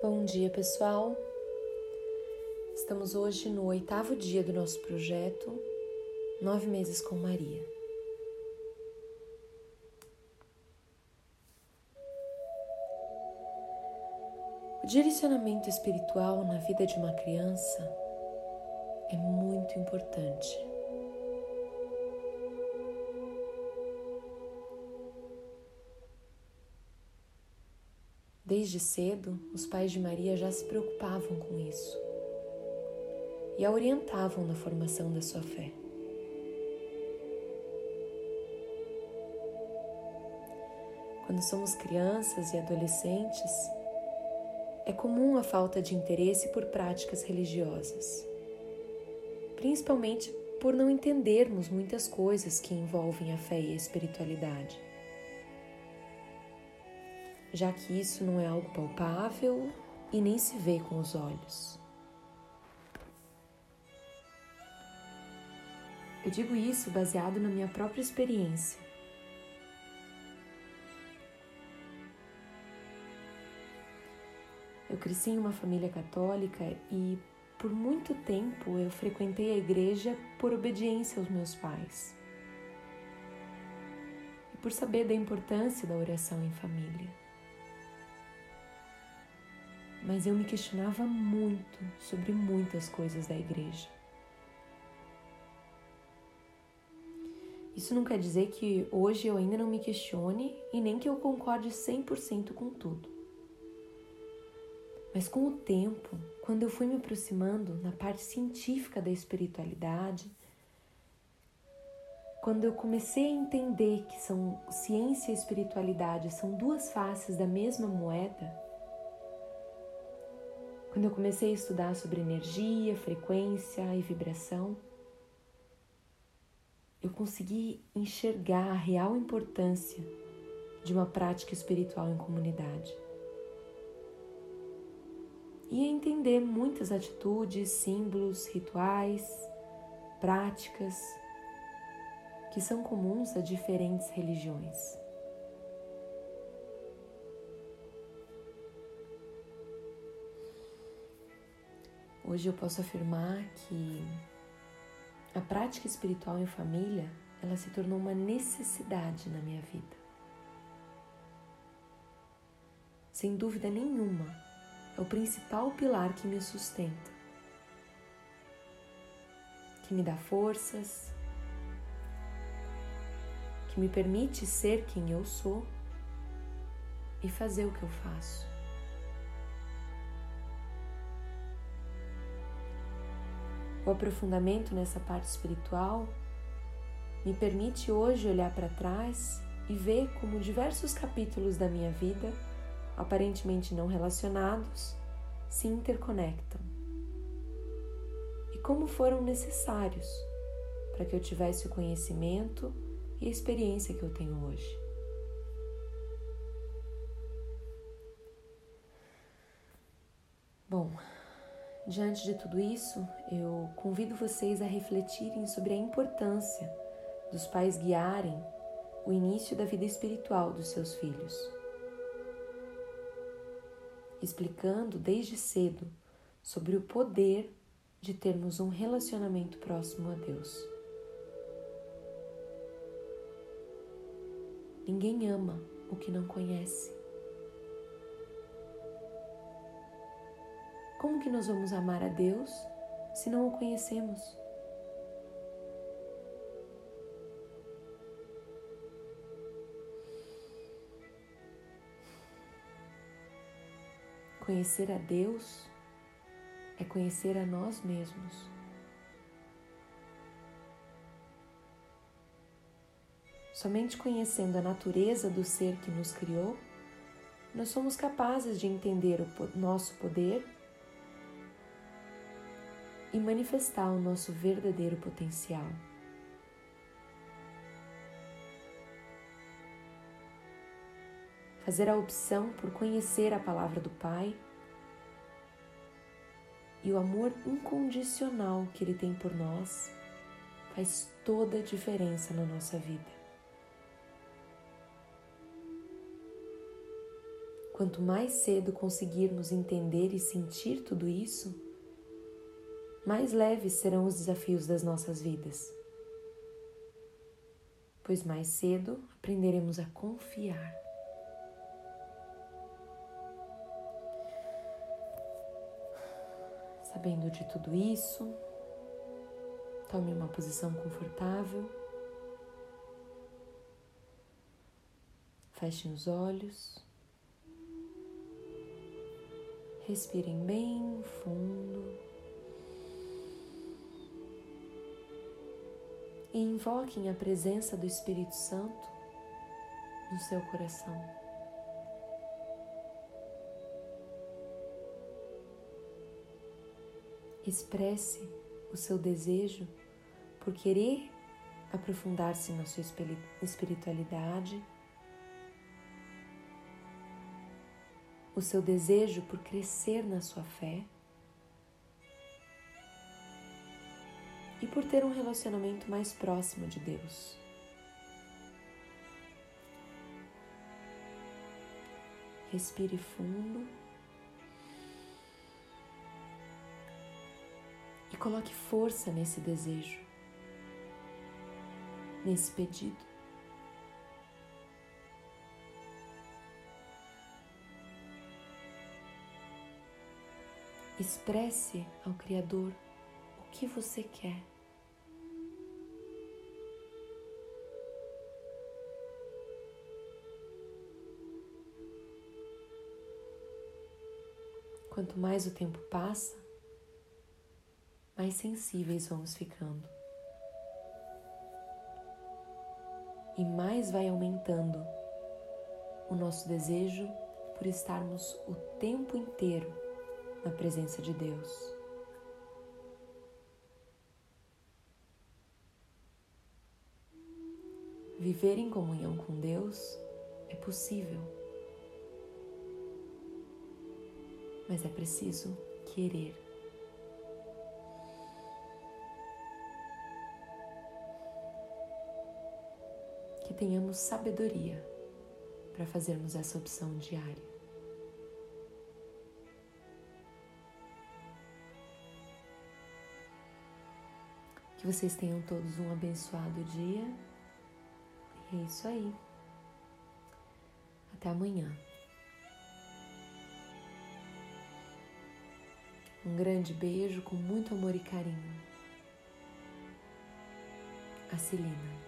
Bom dia, pessoal. Estamos hoje no oitavo dia do nosso projeto Nove Meses com Maria. O direcionamento espiritual na vida de uma criança é muito importante. Desde cedo, os pais de Maria já se preocupavam com isso e a orientavam na formação da sua fé. Quando somos crianças e adolescentes, é comum a falta de interesse por práticas religiosas, principalmente por não entendermos muitas coisas que envolvem a fé e a espiritualidade já que isso não é algo palpável e nem se vê com os olhos. Eu digo isso baseado na minha própria experiência. Eu cresci em uma família católica e por muito tempo eu frequentei a igreja por obediência aos meus pais e por saber da importância da oração em família mas eu me questionava muito sobre muitas coisas da igreja. Isso não quer dizer que hoje eu ainda não me questione e nem que eu concorde 100% com tudo. Mas com o tempo, quando eu fui me aproximando na parte científica da espiritualidade, quando eu comecei a entender que são ciência e espiritualidade são duas faces da mesma moeda, quando eu comecei a estudar sobre energia, frequência e vibração, eu consegui enxergar a real importância de uma prática espiritual em comunidade. E entender muitas atitudes, símbolos, rituais, práticas que são comuns a diferentes religiões. Hoje eu posso afirmar que a prática espiritual em família, ela se tornou uma necessidade na minha vida. Sem dúvida nenhuma, é o principal pilar que me sustenta, que me dá forças, que me permite ser quem eu sou e fazer o que eu faço. O aprofundamento nessa parte espiritual me permite hoje olhar para trás e ver como diversos capítulos da minha vida, aparentemente não relacionados, se interconectam e como foram necessários para que eu tivesse o conhecimento e a experiência que eu tenho hoje. Bom, Diante de tudo isso, eu convido vocês a refletirem sobre a importância dos pais guiarem o início da vida espiritual dos seus filhos, explicando desde cedo sobre o poder de termos um relacionamento próximo a Deus. Ninguém ama o que não conhece. Como que nós vamos amar a Deus se não o conhecemos? Conhecer a Deus é conhecer a nós mesmos. Somente conhecendo a natureza do ser que nos criou, nós somos capazes de entender o nosso poder e manifestar o nosso verdadeiro potencial. Fazer a opção por conhecer a palavra do Pai e o amor incondicional que Ele tem por nós faz toda a diferença na nossa vida. Quanto mais cedo conseguirmos entender e sentir tudo isso, mais leves serão os desafios das nossas vidas. Pois mais cedo aprenderemos a confiar. Sabendo de tudo isso, tome uma posição confortável. Feche os olhos. Respirem bem fundo. E invoquem a presença do Espírito Santo no seu coração. Expresse o seu desejo por querer aprofundar-se na sua espiritualidade o seu desejo por crescer na sua fé e por ter um relacionamento mais próximo de Deus. Respire fundo e coloque força nesse desejo, nesse pedido. Expresse ao Criador o que você quer. Quanto mais o tempo passa, mais sensíveis vamos ficando. E mais vai aumentando o nosso desejo por estarmos o tempo inteiro na presença de Deus. Viver em comunhão com Deus é possível, mas é preciso querer. Que tenhamos sabedoria para fazermos essa opção diária. Que vocês tenham todos um abençoado dia. E é isso aí. Até amanhã. Um grande beijo com muito amor e carinho. A Celina.